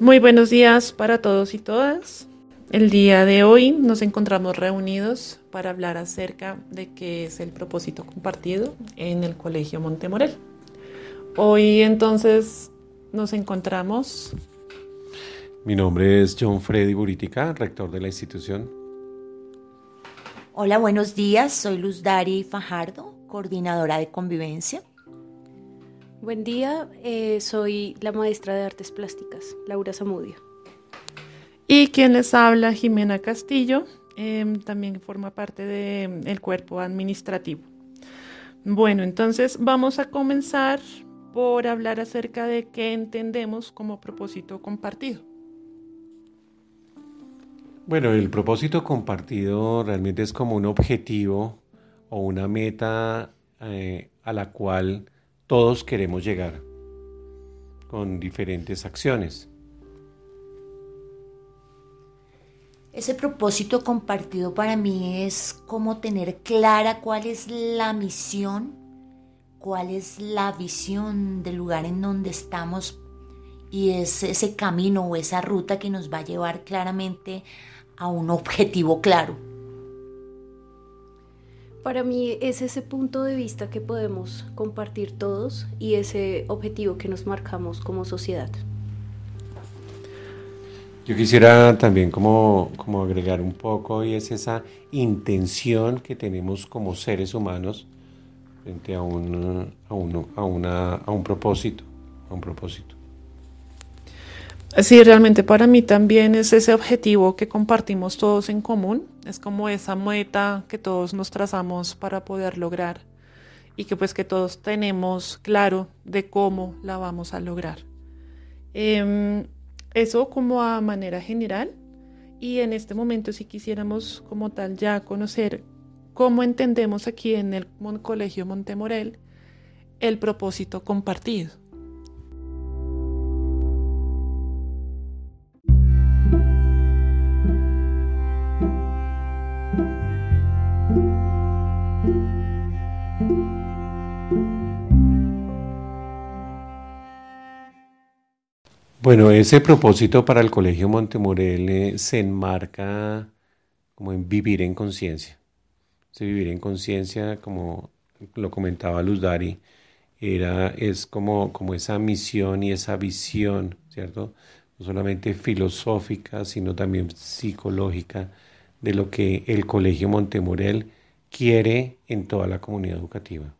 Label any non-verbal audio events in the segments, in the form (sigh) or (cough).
Muy buenos días para todos y todas. El día de hoy nos encontramos reunidos para hablar acerca de qué es el propósito compartido en el Colegio Montemorel. Hoy entonces nos encontramos. Mi nombre es John Freddy Buritica, rector de la institución. Hola, buenos días. Soy Luz Dari Fajardo, coordinadora de convivencia. Buen día, eh, soy la maestra de artes plásticas, Laura Zamudio. Y quien les habla, Jimena Castillo, em, también forma parte del cuerpo administrativo. Bueno, entonces vamos a comenzar por hablar acerca de qué entendemos como propósito compartido. Bueno, el propósito compartido realmente es como un objetivo o una meta eh, a la cual todos queremos llegar con diferentes acciones. Ese propósito compartido para mí es como tener clara cuál es la misión, cuál es la visión del lugar en donde estamos y es ese camino o esa ruta que nos va a llevar claramente a un objetivo claro. Para mí es ese punto de vista que podemos compartir todos y ese objetivo que nos marcamos como sociedad. Yo quisiera también como, como agregar un poco y es esa intención que tenemos como seres humanos frente a un, a uno, a una, a un propósito, a un propósito. Sí, realmente para mí también es ese objetivo que compartimos todos en común, es como esa meta que todos nos trazamos para poder lograr y que pues que todos tenemos claro de cómo la vamos a lograr. Em, eso como a manera general y en este momento si quisiéramos como tal ya conocer cómo entendemos aquí en el Colegio Montemorel el propósito compartido. Bueno, ese propósito para el Colegio Montemorel eh, se enmarca como en vivir en conciencia. Ese vivir en conciencia, como lo comentaba Luz Dari, era, es como, como esa misión y esa visión, ¿cierto? No solamente filosófica, sino también psicológica de lo que el Colegio Montemorel quiere en toda la comunidad educativa.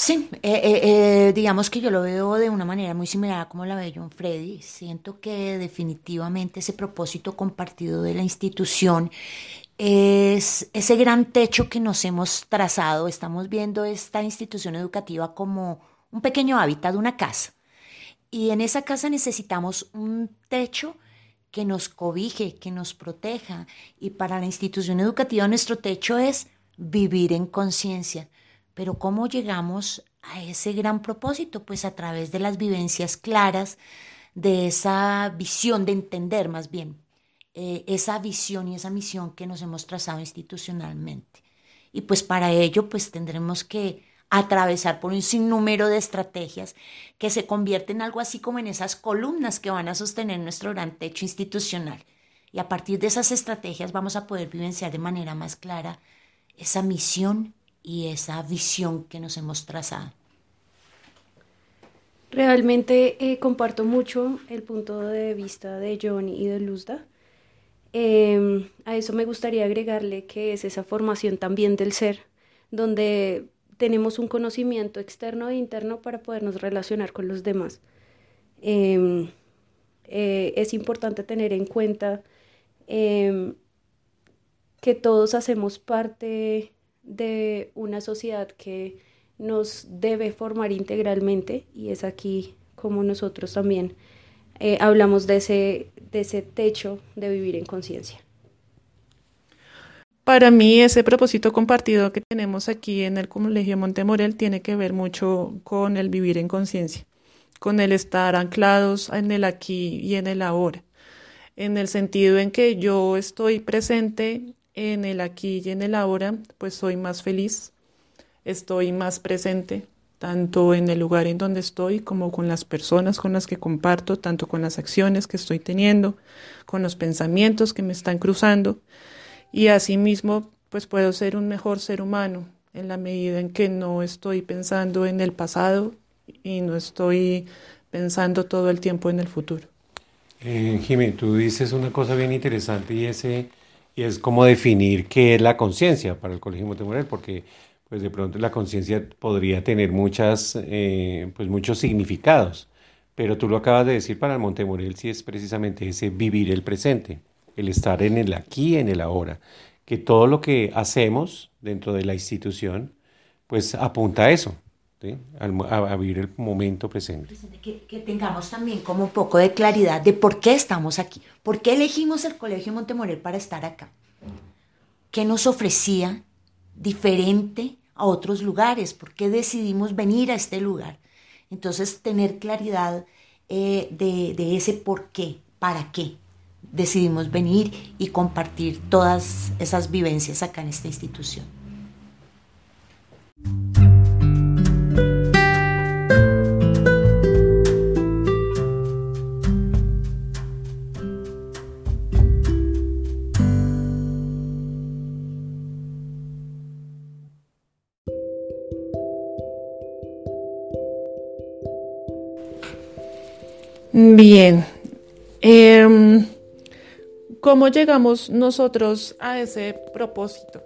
Sí, eh, eh, eh, digamos que yo lo veo de una manera muy similar a como la ve John Freddy. Siento que definitivamente ese propósito compartido de la institución es ese gran techo que nos hemos trazado. Estamos viendo esta institución educativa como un pequeño hábitat una casa. Y en esa casa necesitamos un techo que nos cobije, que nos proteja. Y para la institución educativa nuestro techo es vivir en conciencia pero ¿cómo llegamos a ese gran propósito? Pues a través de las vivencias claras, de esa visión, de entender más bien, eh, esa visión y esa misión que nos hemos trazado institucionalmente. Y pues para ello pues tendremos que atravesar por un sinnúmero de estrategias que se convierten en algo así como en esas columnas que van a sostener nuestro gran techo institucional. Y a partir de esas estrategias vamos a poder vivenciar de manera más clara esa misión y esa visión que nos hemos trazado. Realmente eh, comparto mucho el punto de vista de John y de Luzda. Em, a eso me gustaría agregarle que es esa formación también del ser, donde tenemos un conocimiento externo e interno para podernos relacionar con los demás. Em, eh, es importante tener en cuenta em, que todos hacemos parte de una sociedad que nos debe formar integralmente y es aquí como nosotros también eh, hablamos de ese, de ese techo de vivir en conciencia. Para mí ese propósito compartido que tenemos aquí en el Colegio Montemorel tiene que ver mucho con el vivir en conciencia, con el estar anclados en el aquí y en el ahora, en el sentido en que yo estoy presente en el aquí y en el ahora, pues soy más feliz, estoy más presente, tanto en el lugar en donde estoy como con las personas con las que comparto, tanto con las acciones que estoy teniendo, con los pensamientos que me están cruzando y asimismo pues puedo ser un mejor ser humano en la medida en que no estoy pensando en el pasado y no estoy pensando todo el tiempo en el futuro. Eh, tú dices una cosa bien interesante y, ese, y es cómo definir qué es la conciencia para el Colegio Montemorel, porque pues de pronto la conciencia podría tener muchas, eh, pues muchos significados, pero tú lo acabas de decir para el Montemorel, sí es precisamente ese vivir el presente, el estar en el aquí, en el ahora, que todo lo que hacemos dentro de la institución, pues apunta a eso, a, vivir el momento presente. Que, que, tengamos también como un poco de claridad de por qué estamos aquí, por qué elegimos el Colegio Montemorel para estar acá, qué nos ofrecía diferente a otros lugares, por qué decidimos venir a este lugar. Entonces, tener claridad eh, de, de ese por qué, para qué decidimos venir y compartir todas esas vivencias acá en esta institución. Bien. Em, ¿Cómo llegamos nosotros a ese propósito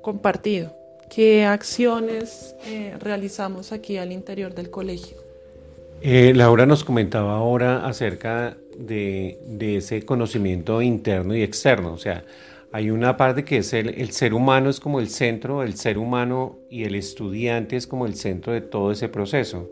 compartido? ¿Qué acciones eh, realizamos aquí al interior del colegio? Eh, Laura nos comentaba ahora acerca de, ese conocimiento interno y externo. O sea, hay una parte que es el, el, ser humano es como el centro, el ser humano y el estudiante es como el centro de todo ese proceso.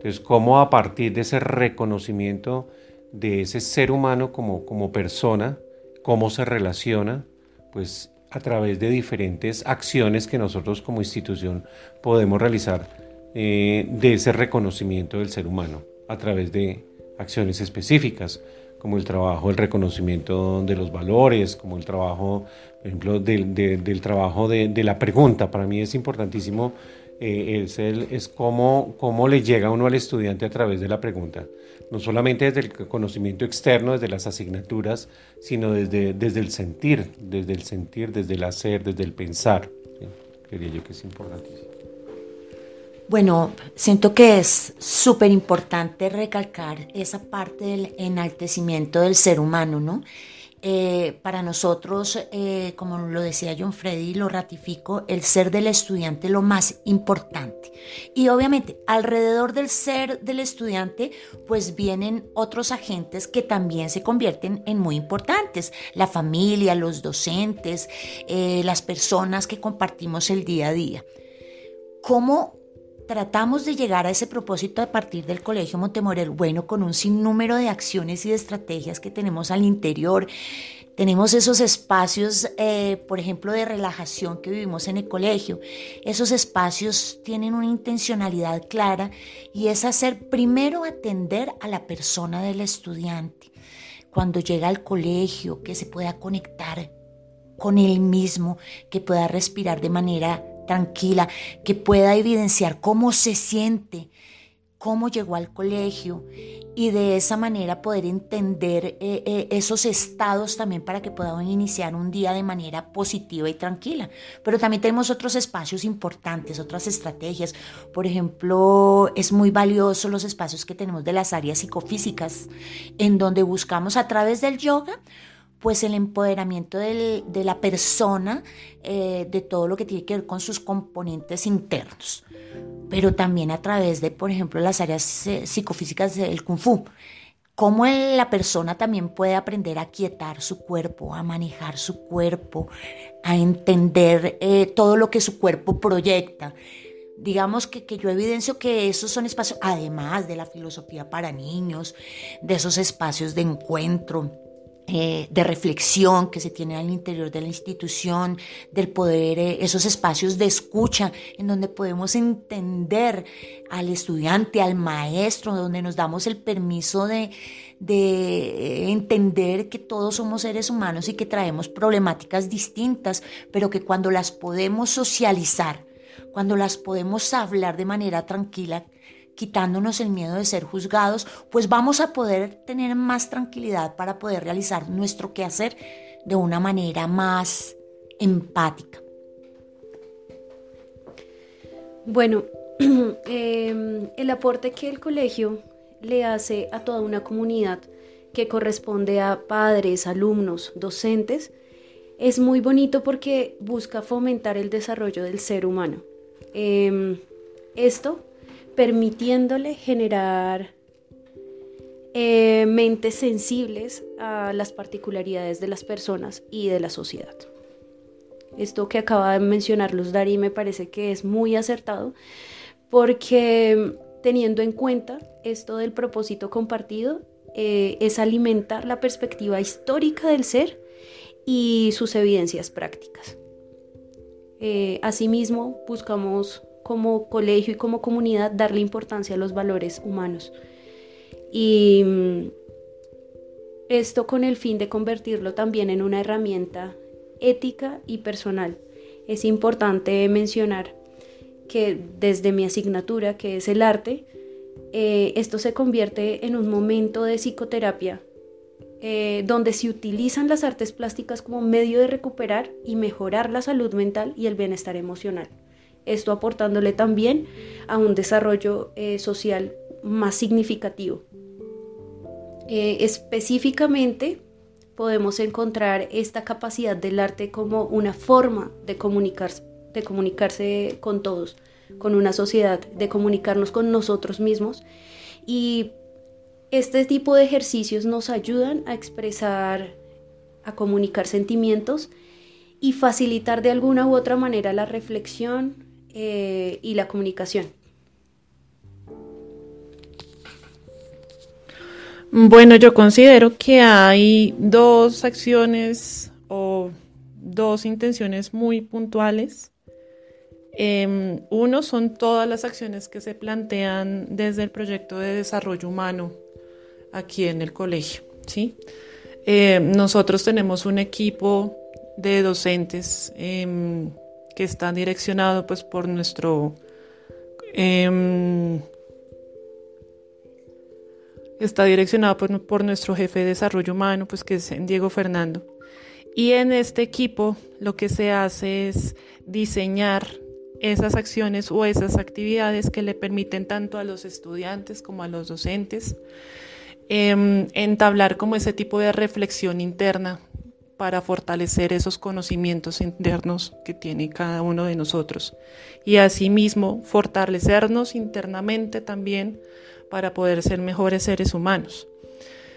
Entonces, ¿cómo a partir de ese reconocimiento de ese ser humano como, como persona, cómo se relaciona, pues a través de diferentes acciones que nosotros como institución podemos realizar eh, de ese reconocimiento del ser humano, a través de acciones específicas, como el trabajo, el reconocimiento de los valores, como el trabajo, por ejemplo, del, del trabajo de, de la pregunta. Para mí es importantísimo eh, es, el, es cómo, cómo le llega uno al estudiante a través de la pregunta. No solamente desde el conocimiento externo, desde las asignaturas, sino desde, desde el sentir, desde el sentir, desde el hacer, desde el pensar. Quería yo que es importantísimo. Bueno, siento que es súper importante recalcar esa parte del enaltecimiento del ser humano, ¿no? Eh, para nosotros, eh, como lo decía John Freddy, lo ratifico, el ser del estudiante es lo más importante. Y obviamente, alrededor del ser del estudiante, pues vienen otros agentes que también se convierten en muy importantes. La familia, los docentes, eh, las personas que compartimos el día a día. ¿Cómo tratamos de llegar a ese propósito a partir del Colegio Montemorel, bueno, con un sinnúmero de acciones y de estrategias que tenemos al interior. Tenemos esos espacios, eh, por ejemplo, de relajación que vivimos en el colegio. Esos espacios tienen una intencionalidad clara y es hacer primero atender a la persona del estudiante. Cuando llega al colegio, que se pueda conectar con él mismo, que pueda respirar de manera tranquila, que pueda evidenciar cómo se siente, cómo llegó al colegio y de esa manera poder entender eh, eh, esos estados también para que puedan iniciar un día de manera positiva y tranquila. Pero también tenemos otros espacios importantes, otras estrategias. Por ejemplo, es muy valioso los espacios que tenemos de las áreas psicofísicas, en donde buscamos a través del yoga pues el empoderamiento de la persona, eh, de todo lo que tiene que ver con sus componentes internos, pero también a través de, por ejemplo, las áreas eh, psicofísicas del kung fu. Cómo la persona también puede aprender a quietar su cuerpo, a manejar su cuerpo, a entender eh, todo lo que su cuerpo proyecta digamos que, que, yo evidencio que esos son espacios, además de la filosofía para niños, de esos espacios de encuentro, eh, de reflexión que se tiene al interior de la institución, del poder, eh, esos espacios de escucha en donde podemos entender al estudiante, al maestro, donde nos damos el permiso de, de entender que todos somos seres humanos y que traemos problemáticas distintas, pero que cuando las podemos socializar, cuando las podemos hablar de manera tranquila, quitándonos el miedo de ser juzgados, pues vamos a poder tener más tranquilidad para poder realizar nuestro quehacer de una manera más empática. Bueno, (clears throat) em, el aporte que el colegio le hace a toda una comunidad que corresponde a padres, alumnos, docentes, es muy bonito porque busca fomentar el desarrollo del ser humano. Em, esto permitiéndole generar eh, mentes sensibles a las particularidades de las personas y de la sociedad. Esto que acaba de mencionar Luz Dari me parece que es muy acertado porque teniendo en cuenta esto del propósito compartido, eh, es alimentar la perspectiva histórica del ser y sus evidencias prácticas. Eh, asimismo, buscamos como colegio y como comunidad darle importancia a los valores humanos. Y mm, esto con el fin de convertirlo también en una herramienta ética y personal. Es importante mencionar que desde mi asignatura, que es el arte, eh, esto se convierte en un momento de psicoterapia eh, donde se utilizan las artes plásticas como medio de recuperar y mejorar la salud mental y el bienestar emocional. Esto aportándole también a un desarrollo eh, social más significativo. específicamente podemos encontrar esta capacidad del arte como una forma de comunicarse, de comunicarse con todos, con una sociedad, de comunicarnos con nosotros mismos. Y este tipo de ejercicios nos ayudan a expresar, a comunicar sentimientos y facilitar de alguna u otra manera la reflexión eh, y la comunicación. Bueno, yo considero que hay dos acciones o dos intenciones muy puntuales Em, uno son todas las acciones que se plantean desde el proyecto de desarrollo humano aquí en el colegio. ¿sí? Em, nosotros tenemos un equipo de docentes em, que está direccionado pues, por nuestro está direccionado por, por, nuestro jefe de desarrollo humano, pues que es Diego Fernando. Y en este equipo lo que se hace es diseñar esas acciones o esas actividades que le permiten tanto a los estudiantes como a los docentes em, entablar como ese tipo de reflexión interna para fortalecer esos conocimientos internos que tiene cada uno de nosotros y asimismo fortalecernos internamente también para poder ser mejores seres humanos.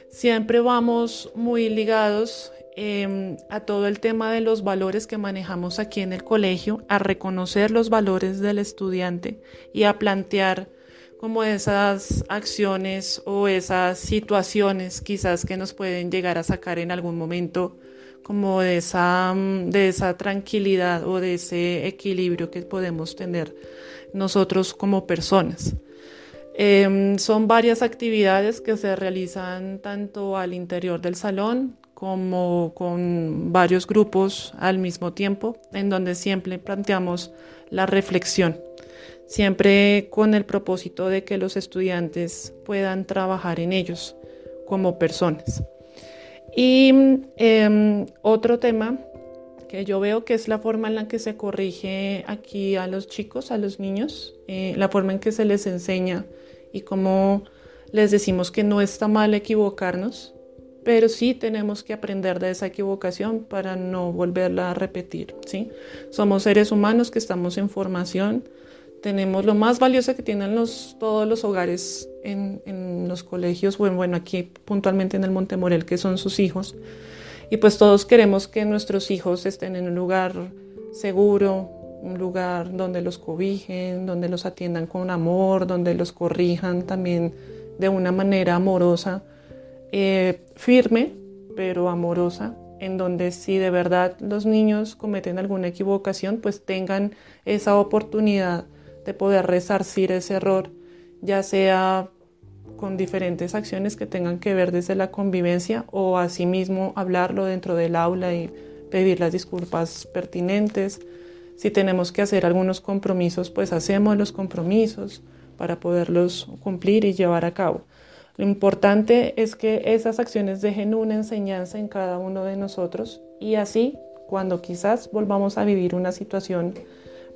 Siempre vamos muy ligados Em, a todo el tema de los valores que manejamos aquí en el colegio, a reconocer los valores del estudiante y a plantear como esas acciones o esas situaciones quizás que nos pueden llegar a sacar en algún momento como de esa, mm, de esa tranquilidad o de ese equilibrio que podemos tener nosotros como personas. Em, son varias actividades que se realizan tanto al interior del salón como con varios grupos al mismo tiempo, en donde siempre planteamos la reflexión, siempre con el propósito de que los estudiantes puedan trabajar en ellos como personas. Y em, otro tema que yo veo que es la forma en la que se corrige aquí a los chicos, a los niños, eh, la forma en que se les enseña y cómo les decimos que no está mal equivocarnos, pero sí tenemos que aprender de esa equivocación para no volverla a repetir, ¿sí? Somos seres humanos que estamos en formación, tenemos lo más valioso que tienen los, todos los hogares en, en los colegios, bueno, bueno, aquí puntualmente en el Montemorel, que son sus hijos, y pues todos queremos que nuestros hijos estén en un lugar seguro, un lugar donde los cobijen, donde los atiendan con amor, donde los corrijan también de una manera amorosa eh, firme, pero amorosa, en donde si de verdad los niños cometen alguna equivocación, pues tengan esa oportunidad de poder resarcir ese error, ya sea con diferentes acciones que tengan que ver desde la convivencia o asimismo hablarlo dentro del aula y pedir las disculpas pertinentes, Si tenemos que hacer algunos compromisos, pues hacemos los compromisos para poderlos cumplir y llevar a cabo. Lo importante es que esas acciones dejen una enseñanza en cada uno de nosotros y así, cuando quizás volvamos a vivir una situación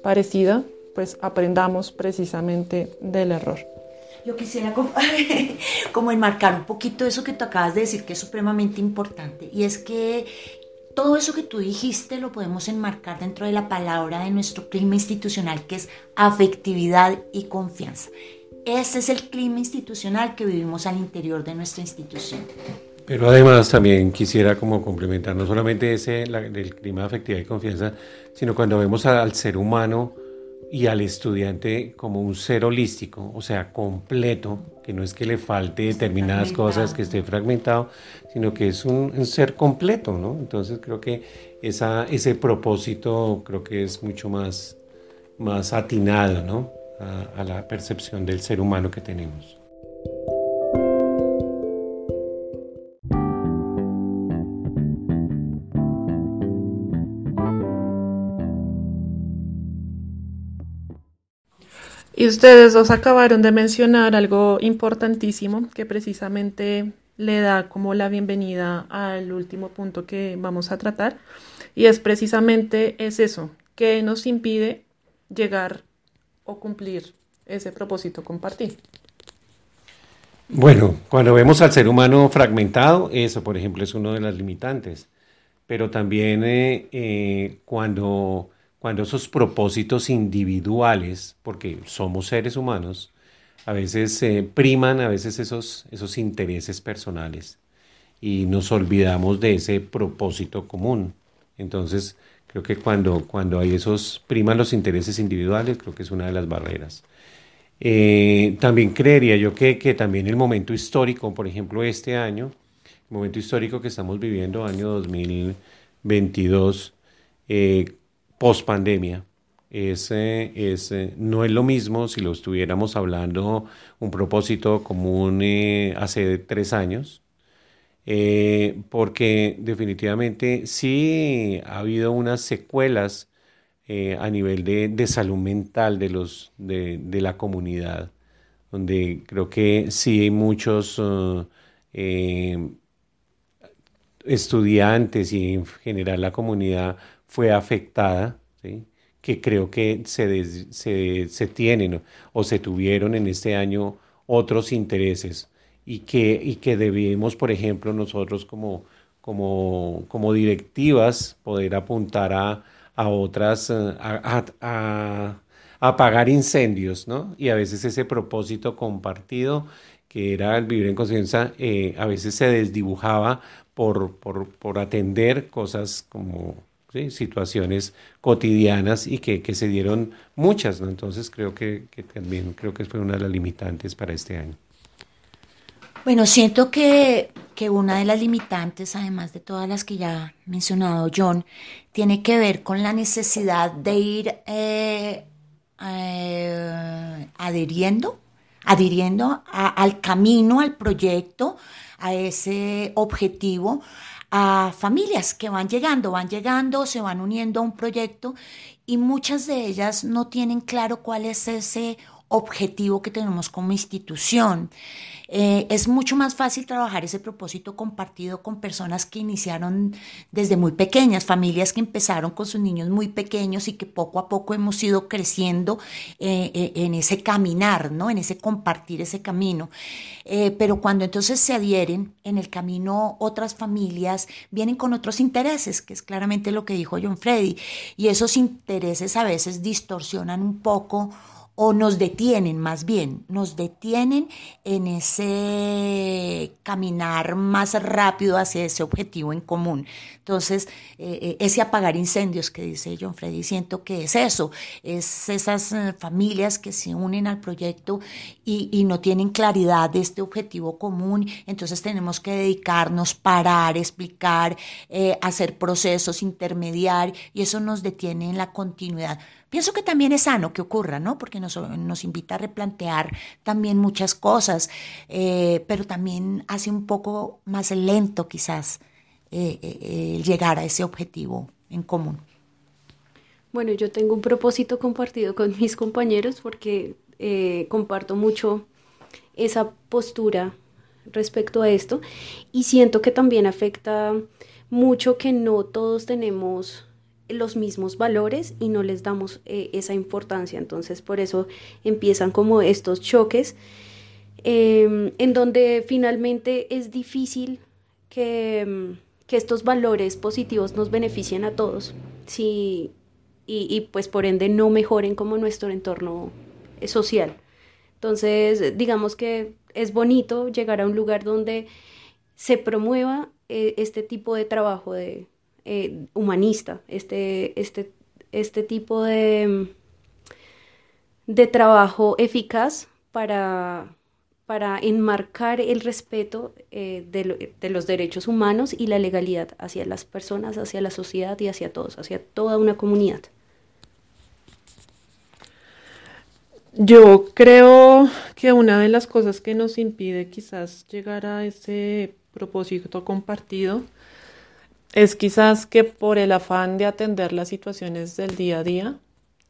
parecida, pues aprendamos precisamente del error. Yo quisiera (laughs) como, enmarcar un poquito eso que tú acabas de decir, que es supremamente importante, y es que todo eso que tú dijiste lo podemos enmarcar dentro de la palabra de nuestro clima institucional, que es afectividad y confianza. Ese es el clima institucional que vivimos al interior de nuestra institución. Pero además también quisiera como complementar no solamente ese del clima de afectividad y confianza, sino cuando vemos al ser humano y al estudiante como un ser holístico, o sea, completo, que no es que le falte determinadas cosas, que esté fragmentado, sino que es un, ser completo, ¿no? Entonces creo que esa, ese propósito creo que es mucho más, más atinado, ¿no? a la percepción del ser humano que tenemos. Y ustedes dos acabaron de mencionar algo importantísimo que precisamente le da como la bienvenida al último punto que vamos a tratar. Y es precisamente es eso, que nos impide llegar o cumplir ese propósito compartido. Bueno, cuando vemos al ser humano fragmentado, eso, por ejemplo, es uno de las limitantes. Pero también eh, eh, cuando cuando esos propósitos individuales, porque somos seres humanos, a veces priman a veces esos, esos intereses personales y nos olvidamos de ese propósito común. Entonces, creo que cuando, cuando hay esos, priman los intereses individuales, creo que es una de las barreras. Eh, también creería yo que, que, también el momento histórico, por ejemplo, este año, el momento histórico que estamos viviendo, año 2022, eh, post pandemia. No es lo mismo si lo estuviéramos hablando un propósito común eh, hace tres años, eh, porque definitivamente sí ha habido unas secuelas eh, a nivel de, salud mental de, los, de, la comunidad, donde creo que sí muchos estudiantes y en general la comunidad fue afectada, que creo que se, se, tienen o se tuvieron en este año otros intereses y que, y que debemos, por ejemplo, nosotros como, como, como directivas poder apuntar a, a otras, eh, a, a, apagar incendios, ¿no? Y a veces ese propósito compartido que era el vivir en conciencia, eh, a veces se desdibujaba por, por, por atender cosas como situaciones cotidianas y que, se dieron muchas, ¿no? Entonces creo que, también creo que fue una de las limitantes para este año. Bueno, siento que, una de las limitantes, además de todas las que ya ha mencionado John, tiene que ver con la necesidad de ir eh, eh, adhiriendo, adhiriendo al camino, al proyecto, a ese objetivo, a familias que van llegando, van llegando, se van uniendo a un proyecto y muchas de ellas no tienen claro cuál es ese objetivo que tenemos como institución. Eh, es mucho más fácil trabajar ese propósito compartido con personas que iniciaron desde muy pequeñas, familias que empezaron con sus niños muy pequeños y que poco a poco hemos ido creciendo eh, eh, en ese caminar, ¿no? En ese compartir ese camino. pero cuando entonces se adhieren en el camino otras familias, vienen con otros intereses, que es claramente lo que dijo John Freddy, y esos intereses a veces distorsionan un poco o nos detienen más bien, nos detienen en ese caminar más rápido hacia ese objetivo en común. Entonces, eh, eh, ese apagar incendios que dice John Freddy, siento que es eso, es esas eh, familias que se unen al proyecto y, no tienen claridad de este objetivo común, entonces tenemos que dedicarnos, parar, explicar, hacer procesos, intermediar, y eso nos detiene en la continuidad. Pienso que también es sano que ocurra, ¿no? Porque nos, invita a replantear también muchas cosas, eh, pero también hace un poco más lento quizás eh, eh, llegar a ese objetivo en común. Bueno, yo tengo un propósito compartido con mis compañeros porque eh, comparto mucho esa postura respecto a esto y siento que también afecta mucho que no todos tenemos los mismos valores y no les damos eh, esa importancia. Entonces por eso empiezan como estos choques em, en donde finalmente es difícil que, que, estos valores positivos nos beneficien a todos y, y pues por ende no mejoren como nuestro entorno social. Entonces digamos que es bonito llegar a un lugar donde se promueva eh, este tipo de trabajo de, eh, humanista, este, este, este tipo de, de trabajo eficaz para, para enmarcar el respeto eh, de, de, los derechos humanos y la legalidad hacia las personas, hacia la sociedad y hacia todos, hacia toda una comunidad. Yo creo que una de las cosas que nos impide quizás llegar a ese propósito compartido es quizás que por el afán de atender las situaciones del día a día,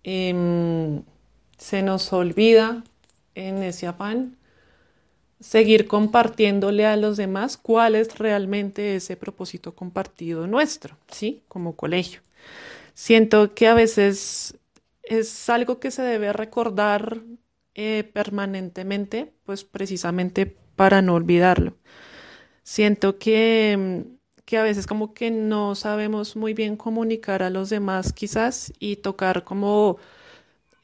em, se nos olvida en ese afán seguir compartiéndole a los demás cuál es realmente ese propósito compartido nuestro, ¿sí? Como colegio. Siento que a veces es algo que se debe recordar eh, permanentemente, pues precisamente para no olvidarlo. Siento que, que, a veces como que no sabemos muy bien comunicar a los demás quizás y tocar como,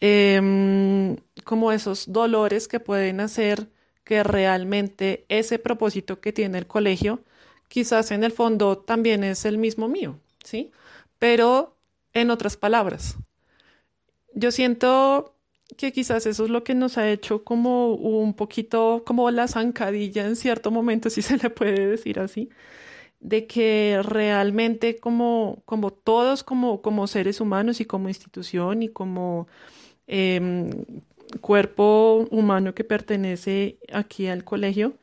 em, como esos dolores que pueden hacer que realmente ese propósito que tiene el colegio quizás en el fondo también es el mismo mío, ¿sí? Pero en otras palabras, yo siento que quizás eso es lo que nos ha hecho como un poquito como la zancadilla en cierto momento, (laughs) si se le puede decir así, de que realmente como, como todos, como, como seres humanos y como institución y como em, cuerpo humano que pertenece aquí al colegio,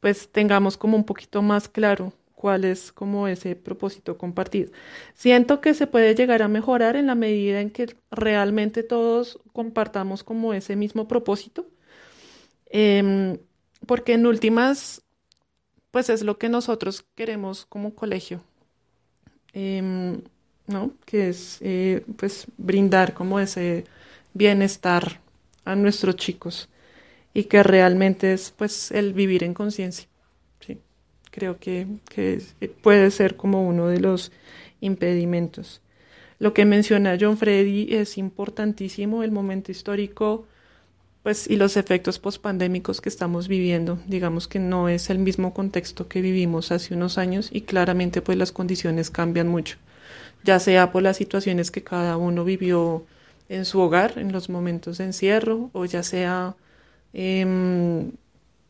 pues tengamos como un poquito más claro cuál es como ese propósito compartido. Siento que se puede llegar a mejorar en la medida en que realmente todos compartamos como ese mismo propósito, em, porque en últimas, pues es lo que nosotros queremos como colegio, em, ¿no? Que es eh, pues brindar como ese bienestar a nuestros chicos y que realmente es pues el vivir en conciencia creo que, puede ser como uno de los impedimentos. Lo que menciona John Freddy es importantísimo, el momento histórico pues, y los efectos pospandémicos que estamos viviendo. Digamos que no es el mismo contexto que vivimos hace unos años y claramente pues las condiciones cambian mucho, ya sea por las situaciones que cada uno vivió en su hogar, en los momentos de encierro, o ya sea em,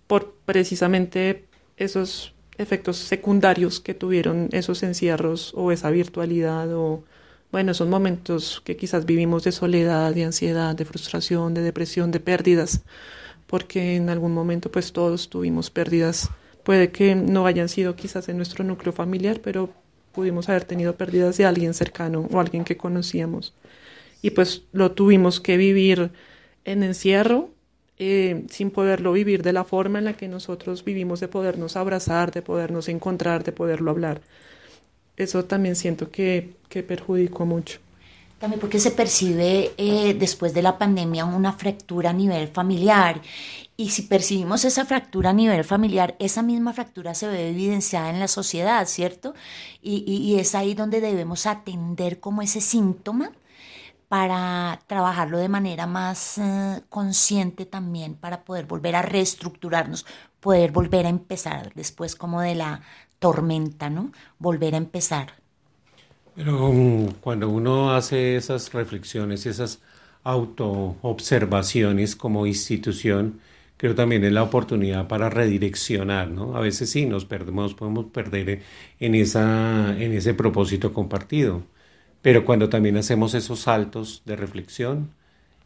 por precisamente esos efectos secundarios que tuvieron esos encierros o esa virtualidad o, bueno, esos momentos que quizás vivimos de soledad, de ansiedad, de frustración, de depresión, de pérdidas, porque en algún momento pues todos tuvimos pérdidas. Puede que no hayan sido quizás en nuestro núcleo familiar, pero pudimos haber tenido pérdidas de alguien cercano o alguien que conocíamos. Y pues lo tuvimos que vivir en encierro eh, sin poderlo vivir de la forma en la que nosotros vivimos, de podernos abrazar, de podernos encontrar, de poderlo hablar. Eso también siento que, que perjudicó mucho. También porque se percibe eh, después de la pandemia una fractura a nivel familiar. Y si percibimos esa fractura a nivel familiar, esa misma fractura se ve evidenciada en la sociedad, ¿cierto? Y, y, es ahí donde debemos atender como ese síntoma para trabajarlo de manera más eh, consciente también, para poder volver a reestructurarnos, poder volver a empezar después como de la tormenta, ¿no? Volver a empezar. Pero um, cuando uno hace esas reflexiones, esas autoobservaciones como institución, creo también es la oportunidad para redireccionar, ¿no? A veces sí nos perdemos, podemos perder en, esa, en ese propósito compartido pero cuando también hacemos esos saltos de reflexión,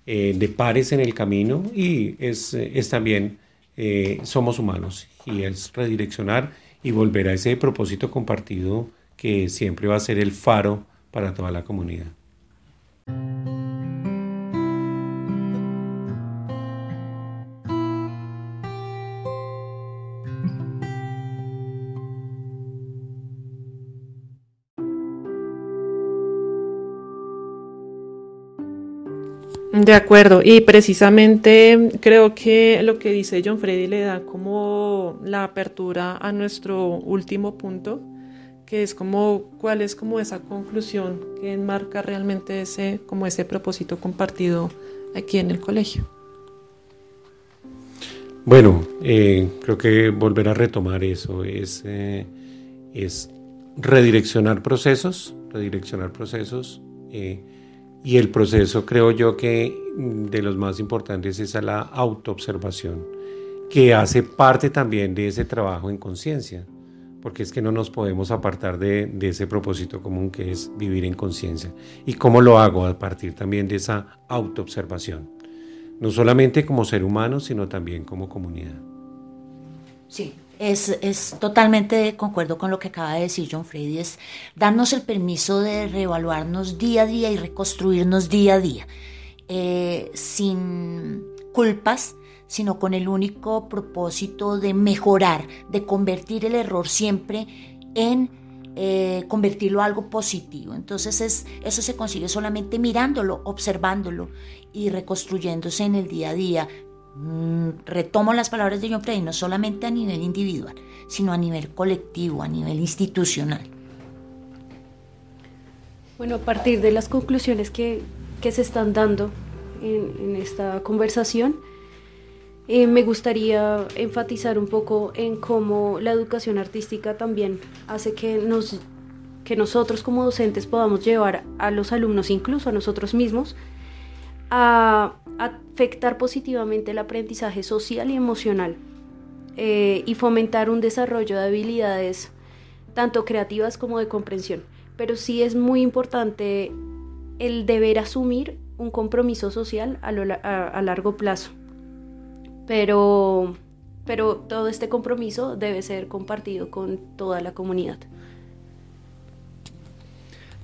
eh, de pares en el camino y es, es también, eh, somos humanos y es redireccionar y volver a ese propósito compartido que siempre va a ser el faro para toda la comunidad. De acuerdo, y precisamente creo que lo que dice John Freddy le da como la apertura a nuestro último punto, que es como cuál es como esa conclusión que enmarca realmente ese como ese propósito compartido aquí en el colegio. Bueno, eh, creo que volver a retomar eso es, eh, es redireccionar procesos, redireccionar procesos. Eh, y el proceso creo yo que mm, de los más importantes es la autoobservación, que hace parte también de ese trabajo en conciencia, porque es que no nos podemos apartar de, de ese propósito común que es vivir en conciencia. ¿Y cómo lo hago? A partir también de esa autoobservación, no solamente como ser humano, sino también como comunidad. Sí, es, totalmente concuerdo con lo que acaba de decir John Freddy, es darnos el permiso de reevaluarnos día a día y reconstruirnos día a día, eh, sin culpas, sino con el único propósito de mejorar, de convertir el error siempre en eh, convertirlo a algo positivo. Entonces es, eso se consigue solamente mirándolo, observándolo y reconstruyéndose en el día a día, retomo las palabras de John Frey, no solamente a nivel individual, sino a nivel colectivo, a nivel institucional. Bueno, a partir de las conclusiones que, se están dando en, esta conversación, eh, me gustaría enfatizar un poco en cómo la educación artística también hace que, nos, que nosotros como docentes podamos llevar a los alumnos, incluso a nosotros mismos, a afectar positivamente el aprendizaje social y emocional eh, y fomentar un desarrollo de habilidades tanto creativas como de comprensión. Pero sí es muy importante el deber asumir un compromiso social a, largo plazo. Pero, pero todo este compromiso debe ser compartido con toda la comunidad.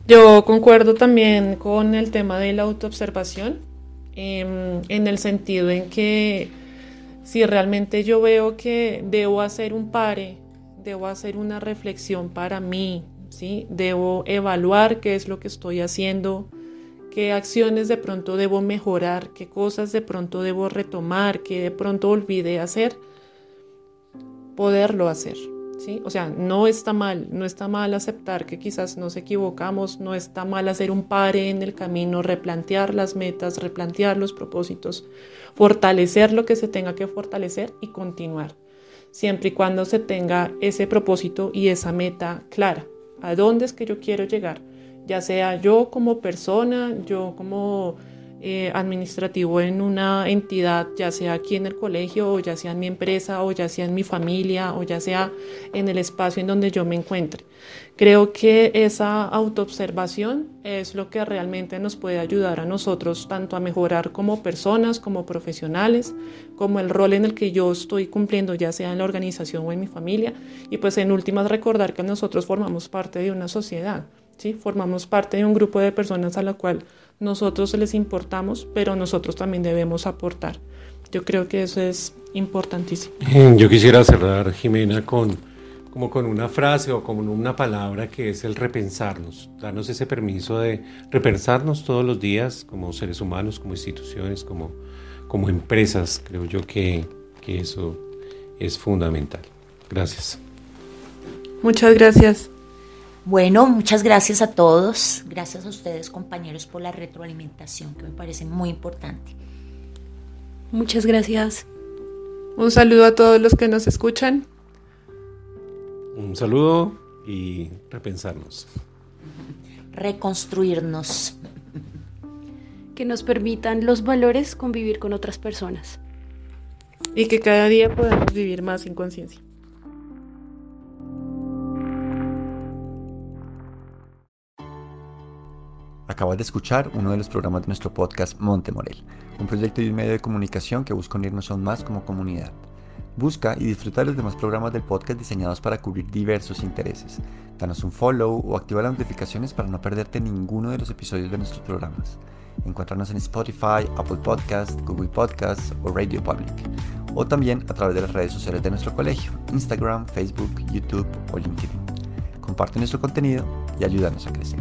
Yo concuerdo también con el tema de la autoobservación. Em, en el sentido en que si realmente yo veo que debo hacer un pare, debo hacer una reflexión para mí, ¿sí? debo evaluar qué es lo que estoy haciendo, qué acciones de pronto debo mejorar, qué cosas de pronto debo retomar, qué de pronto olvidé hacer, poderlo hacer. O sea, no está mal, no está mal aceptar que quizás nos equivocamos, no está mal hacer un pare en el camino, replantear las metas, replantear los propósitos, fortalecer lo que se tenga que fortalecer y continuar, siempre y cuando se tenga ese propósito y esa meta clara. ¿A dónde es que yo quiero llegar? Ya sea yo como persona, yo como eh, administrativo en una entidad, ya sea aquí en el colegio, o ya sea en mi empresa, o ya sea en mi familia, o ya sea en el espacio en donde yo me encuentre. Creo que esa autoobservación es lo que realmente nos puede ayudar a nosotros tanto a mejorar como personas, como profesionales, como el rol en el que yo estoy cumpliendo, ya sea en la organización o en mi familia, y pues en últimas recordar que nosotros formamos parte de una sociedad. ¿Sí? Formamos parte de un grupo de personas a la cual nosotros les importamos, pero nosotros también debemos aportar. Yo creo que eso es importantísimo. (laughs) Yo quisiera cerrar, Jimena, con como con una frase o con una palabra que es el repensarnos, darnos ese permiso de repensarnos todos los días como seres humanos, como instituciones, como, como empresas. Creo yo que, que eso es fundamental. Gracias. Muchas gracias. Bueno, muchas gracias a todos. Gracias a ustedes, compañeros, por la retroalimentación, que me parece muy importante. Muchas gracias. Un saludo a todos los que nos escuchan. Un saludo y repensarnos. Reconstruirnos. Que nos permitan los valores convivir con otras personas. Y que cada día podamos vivir más en conciencia. Acabas de escuchar uno de los programas de nuestro podcast Monte Morel, un proyecto y un medio de comunicación que busca unirnos aún más como comunidad. Busca y disfruta de los demás programas del podcast diseñados para cubrir diversos intereses. Danos un follow o activa las notificaciones para no perderte ninguno de los episodios de nuestros programas. Encuéntranos en Spotify, Apple Podcast, Google Podcast o Radio Public. O también a través de las redes sociales de nuestro colegio, Instagram, Facebook, YouTube o LinkedIn. Comparte nuestro contenido y ayúdanos a crecer.